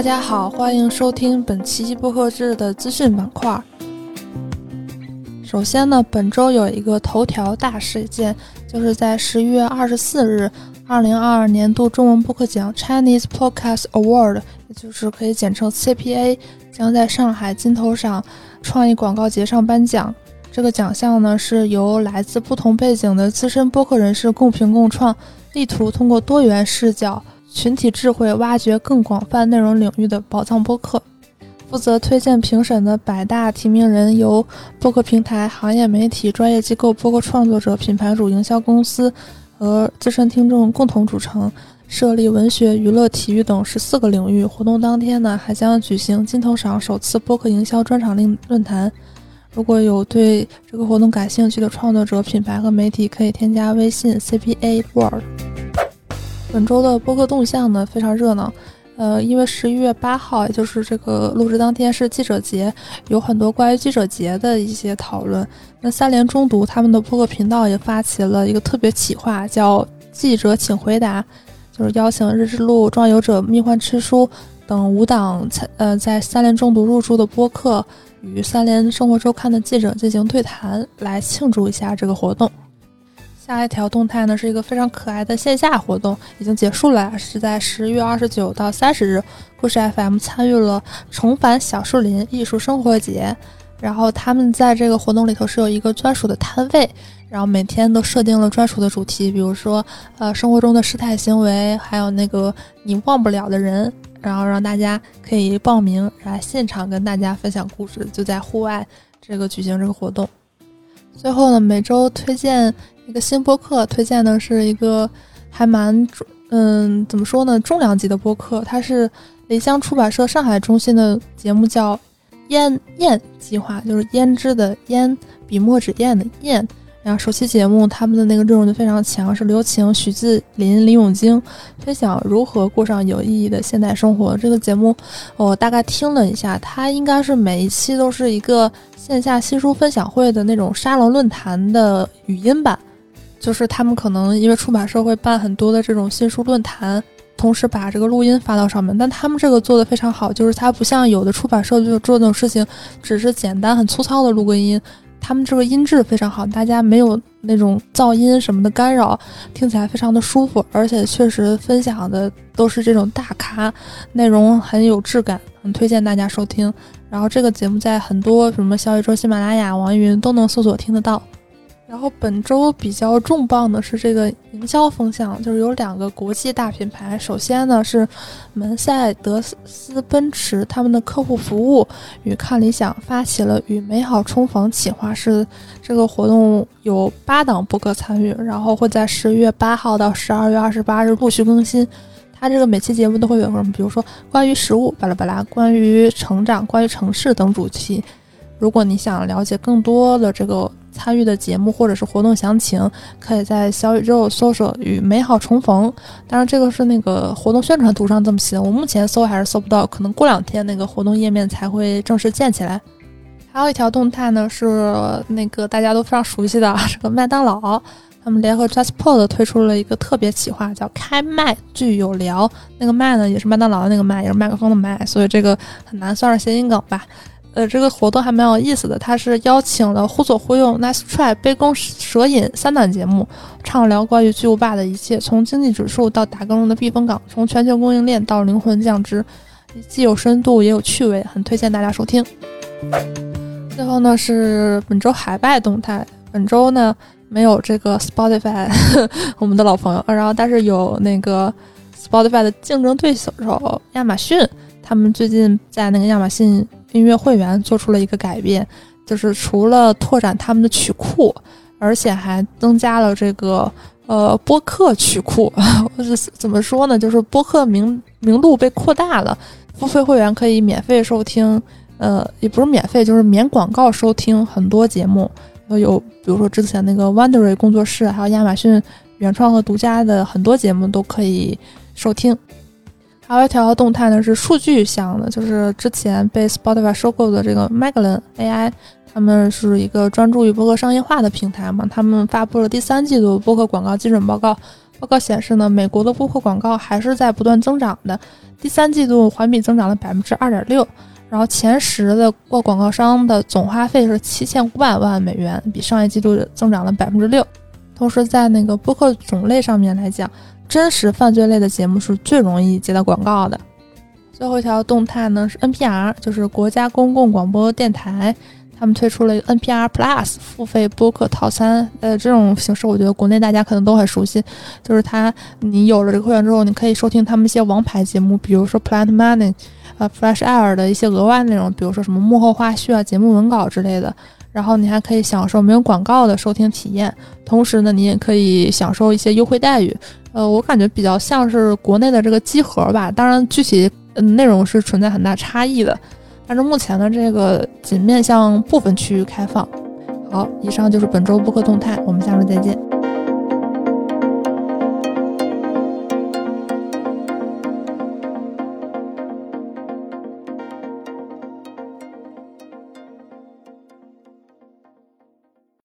大家好，欢迎收听本期播客制的资讯板块。首先呢，本周有一个头条大事件，就是在十一月二十四日，二零二二年度中文播客奖 Chinese Podcast Award，也就是可以简称 CPA，将在上海金头赏创意广告节上颁奖。这个奖项呢，是由来自不同背景的资深播客人士共评共创，力图通过多元视角。群体智慧，挖掘更广泛内容领域的宝藏播客。负责推荐评审的百大提名人由播客平台、行业媒体、专业机构、播客创作者、品牌主、营销公司和资深听众共同组成，设立文学、娱乐、体育等十四个领域。活动当天呢，还将举行金头赏首次播客营销专场论论坛。如果有对这个活动感兴趣的创作者、品牌和媒体，可以添加微信 CPA World。本周的播客动向呢非常热闹，呃，因为十一月八号，也就是这个录制当天是记者节，有很多关于记者节的一些讨论。那三联中读他们的播客频道也发起了一个特别企划，叫“记者请回答”，就是邀请日之路、壮游者、蜜獾吃书等五档呃在三联中读入驻的播客与三联生活周刊的记者进行对谈，来庆祝一下这个活动。下一条动态呢，是一个非常可爱的线下活动，已经结束了，是在十月二十九到三十日，故事 FM 参与了重返小树林艺术生活节，然后他们在这个活动里头是有一个专属的摊位，然后每天都设定了专属的主题，比如说呃生活中的失态行为，还有那个你忘不了的人，然后让大家可以报名来现场跟大家分享故事，就在户外这个举行这个活动。最后呢，每周推荐。一个新播客推荐的是一个还蛮重嗯，怎么说呢，重量级的播客。它是雷香出版社上海中心的节目，叫“烟燕计划”，就是胭脂的胭，笔墨纸砚的砚。然后首期节目他们的那个内容就非常强，是刘晴、徐志林、李永京分享如何过上有意义的现代生活。这个节目我大概听了一下，它应该是每一期都是一个线下新书分享会的那种沙龙论坛的语音版。就是他们可能因为出版社会办很多的这种新书论坛，同时把这个录音发到上面。但他们这个做的非常好，就是它不像有的出版社就做这种事情，只是简单很粗糙的录个音。他们这个音质非常好，大家没有那种噪音什么的干扰，听起来非常的舒服。而且确实分享的都是这种大咖，内容很有质感，很推荐大家收听。然后这个节目在很多什么小宇宙、喜马拉雅、网易云都能搜索听得到。然后本周比较重磅的是这个营销风向，就是有两个国际大品牌。首先呢是门塞德斯奔驰他们的客户服务与看理想发起了与美好重逢企划，是这个活动有八档播客参与，然后会在十月八号到十二月二十八日陆续更新。它这个每期节目都会有什么，比如说关于食物巴拉巴拉，关于成长，关于城市等主题。如果你想了解更多的这个。参与的节目或者是活动详情，可以在小宇宙搜索“与美好重逢”。当然，这个是那个活动宣传图上这么写的，我目前搜还是搜不到，可能过两天那个活动页面才会正式建起来。还有一条动态呢，是那个大家都非常熟悉的这个麦当劳，他们联合 JustPod 推出了一个特别企划，叫“开麦聚有聊”。那个麦呢，也是麦当劳的那个麦，也是麦克风的麦，所以这个很难算是谐音梗吧。呃，这个活动还蛮有意思的，他是邀请了忽左忽右、Nice Try、杯弓蛇影三档节目，畅聊关于巨无霸的一切，从经济指数到打更人的避风港，从全球供应链到灵魂降职，既有深度也有趣味，很推荐大家收听。最后呢是本周海外动态，本周呢没有这个 Spotify，我们的老朋友，然后但是有那个 Spotify 的竞争对手亚马逊，他们最近在那个亚马逊。音乐会员做出了一个改变，就是除了拓展他们的曲库，而且还增加了这个呃播客曲库。怎么说呢？就是播客名名录被扩大了，付费会员可以免费收听，呃，也不是免费，就是免广告收听很多节目。有比如说之前那个 Wondery 工作室，还有亚马逊原创和独家的很多节目都可以收听。还有一条动态呢，是数据项的，就是之前被 Spotify 收购的这个 Magellan AI，他们是一个专注于播客商业化的平台嘛，他们发布了第三季度播客广告基准报告，报告显示呢，美国的播客广告还是在不断增长的，第三季度环比增长了百分之二点六。然后前十的过广告商的总花费是七千五百万美元，比上一季度增长了百分之六。同时，在那个播客种类上面来讲，真实犯罪类的节目是最容易接到广告的。最后一条动态呢是 NPR，就是国家公共广播电台，他们推出了 NPR Plus 付费播客套餐。呃，这种形式我觉得国内大家可能都很熟悉，就是它你有了这个会员之后，你可以收听他们一些王牌节目，比如说 Planet Money。呃，Fresh Air 的一些额外内容，比如说什么幕后花絮啊、节目文稿之类的，然后你还可以享受没有广告的收听体验，同时呢，你也可以享受一些优惠待遇。呃，我感觉比较像是国内的这个机核吧，当然具体内容是存在很大差异的，但是目前的这个仅面向部分区域开放。好，以上就是本周播客动态，我们下周再见。